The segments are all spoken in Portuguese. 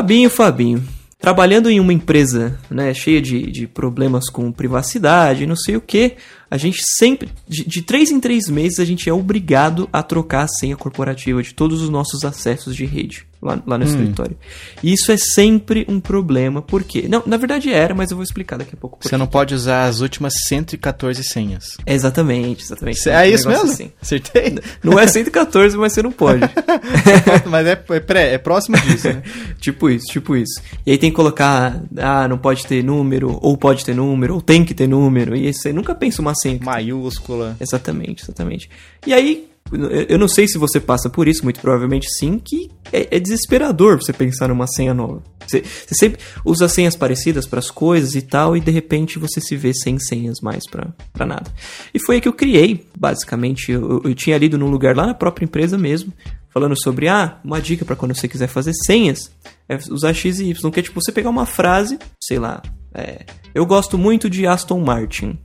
Fabinho, Fabinho. Trabalhando em uma empresa né, cheia de, de problemas com privacidade, não sei o que, a gente sempre, de, de três em três meses, a gente é obrigado a trocar a senha corporativa de todos os nossos acessos de rede lá, lá no escritório. E isso é sempre um problema, por quê? Não, na verdade era, mas eu vou explicar daqui a pouco. Você não pode usar as últimas 114 senhas. Exatamente, exatamente. É Um isso mesmo? assim. Acertei? Não é 114, mas você não pode. Mas é, é, pré, é próximo disso, né? tipo isso, tipo isso. E aí tem que colocar, ah, não pode ter número, ou pode ter número, ou tem que ter número. E aí você nunca pensa uma senha. Maiúscula. Exatamente, exatamente. E aí, eu- não sei se você passa por isso, muito provavelmente sim, que é, é desesperador você pensar numa senha nova. Você, você sempre usa senhas parecidas para as coisas e tal, e de repente você se vê sem senhas mais pra nada. E foi aí que eu criei, basicamente. Eu, eu tinha lido num lugar lá na própria empresa mesmo, falando sobre, ah, uma dica para quando você quiser fazer senhas, é usar X e Y, que é tipo você pegar uma frase, sei lá, é, eu gosto muito de Aston Martin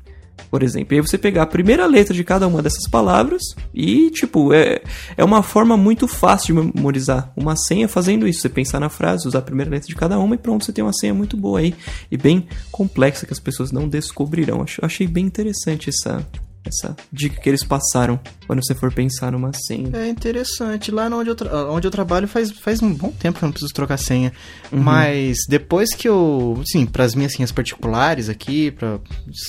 por exemplo. E aí você pegar a primeira letra de cada uma dessas palavras e, tipo, é, é uma forma muito fácil de memorizar uma senha fazendo isso. Você pensar na frase, usar a primeira letra de cada uma e pronto, você tem uma senha muito boa aí e bem complexa que as pessoas não descobrirão. Acho- Achei bem interessante essa, essa dica que eles passaram quando você for pensar numa senha. É interessante. Lá onde eu, onde eu trabalho faz, faz um bom tempo que eu não preciso trocar senha. Uhum. Mas depois que eu. Sim, para as minhas senhas particulares aqui, para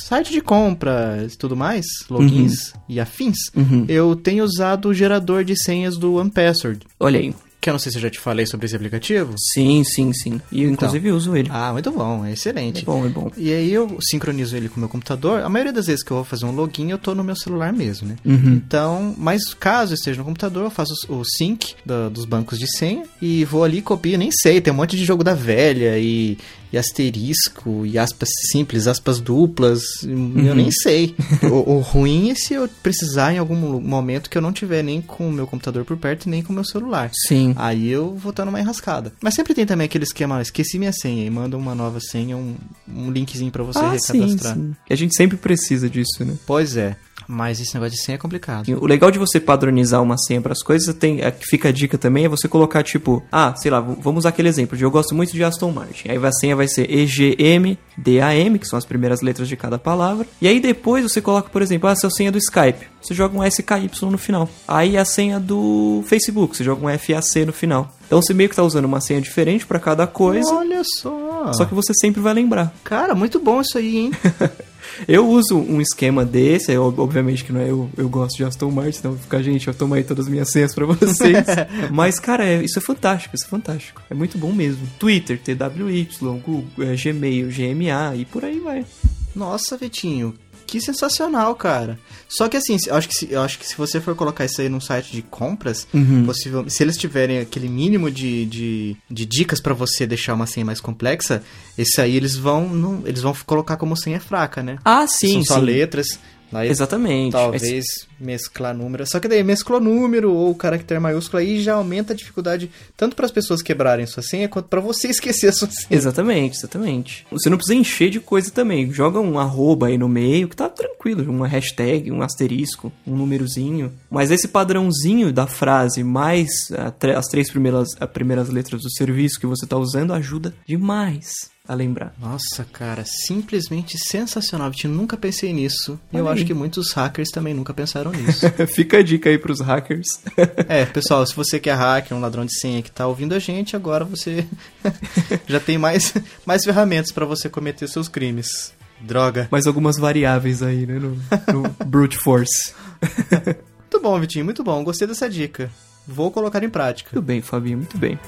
site de compras e tudo mais, logins e afins, Uhum. eu tenho usado o gerador de senhas do OnePassword. Olha aí. Que eu não sei se eu já te falei sobre esse aplicativo. Sim, sim, sim. E eu, inclusive, uso ele. Ah, muito bom, é É excelente. bom, é bom. E aí eu sincronizo ele com o meu computador. A maioria das vezes que eu vou fazer um login, eu tô no meu celular mesmo, né? Uhum. Então, mas caso eu esteja no computador, eu faço o sync da- dos bancos de senha e vou ali, copio, nem sei, tem um monte de jogo da velha e, e asterisco e aspas simples, aspas duplas, eu nem sei. o, o ruim é se eu precisar em algum momento que eu não tiver nem com o meu computador por perto e nem com o meu celular. Sim. Aí eu vou estar numa enrascada. Mas sempre tem também aquele esquema, esqueci minha senha e manda uma nova senha, um, um linkzinho pra você ah, sim, recadastrar. sim. E a gente sempre precisa disso, né? Pois é, mas esse negócio de senha é complicado. O legal de você padronizar uma senha para as coisas, tem, é que fica a dica também, é você colocar tipo, ah, sei lá, vamos usar aquele exemplo de eu gosto muito de Aston Martin. Aí a senha vai ser EGMDAM, que são as primeiras letras de cada palavra. E aí depois você coloca, por exemplo, ah, essa é a senha do Skype. Você joga um SKY no final. Aí a senha do Facebook, você joga um FAC no final. Então você meio que tá usando uma senha diferente para cada coisa, Olha só. só que você sempre vai lembrar. Cara, muito bom isso aí, hein? Eu uso um esquema desse, eu, obviamente que não é eu, eu gosto de Aston Martin, então fica, gente, eu tomo aí todas as minhas senhas pra vocês. Mas, cara, é- isso é fantástico, isso é fantástico. É muito bom mesmo. Twitter, TWY, Google, é, Gmail, GMA e por aí vai. Nossa, Vitinho, que sensacional, cara. Só que assim, eu acho que se, eu acho que se você for colocar isso aí num site de compras, possivelmente, se eles tiverem aquele mínimo de, de, de dicas pra você deixar uma senha mais complexa, esse aí eles vão não, eles vão colocar como senha fraca, né? Ah, sim, São só sim. letras. Aí Exatamente. Talvez mesclar número. Só que daí mesclou número ou caractere maiúsculo aí já aumenta a dificuldade tanto para as pessoas quebrarem sua senha quanto para você esquecer a sua senha. Exatamente, exatamente. Você não precisa encher de coisa também. Joga um arroba aí no meio, que tá tranquilo. Uma hashtag, um asterisco, um númerozinho. Mas esse padrãozinho da frase mais as três primeiras, as primeiras letras do serviço que você tá usando ajuda demais a lembrar. Nossa, cara, simplesmente sensacional. Vitinho, nunca pensei nisso. E eu acho que muitos hackers também nunca pensaram nisso. Fica a dica aí pros hackers. é, pessoal, se você que é hacker, um ladrão de senha que tá ouvindo a gente, agora você já tem mais, mais ferramentas para você cometer seus crimes. Droga. Mais algumas variáveis aí, né? No, no brute force. Muito bom, Vitinho, muito bom. Gostei dessa dica. Vou colocar em prática. Muito bem, Fabinho, muito bem.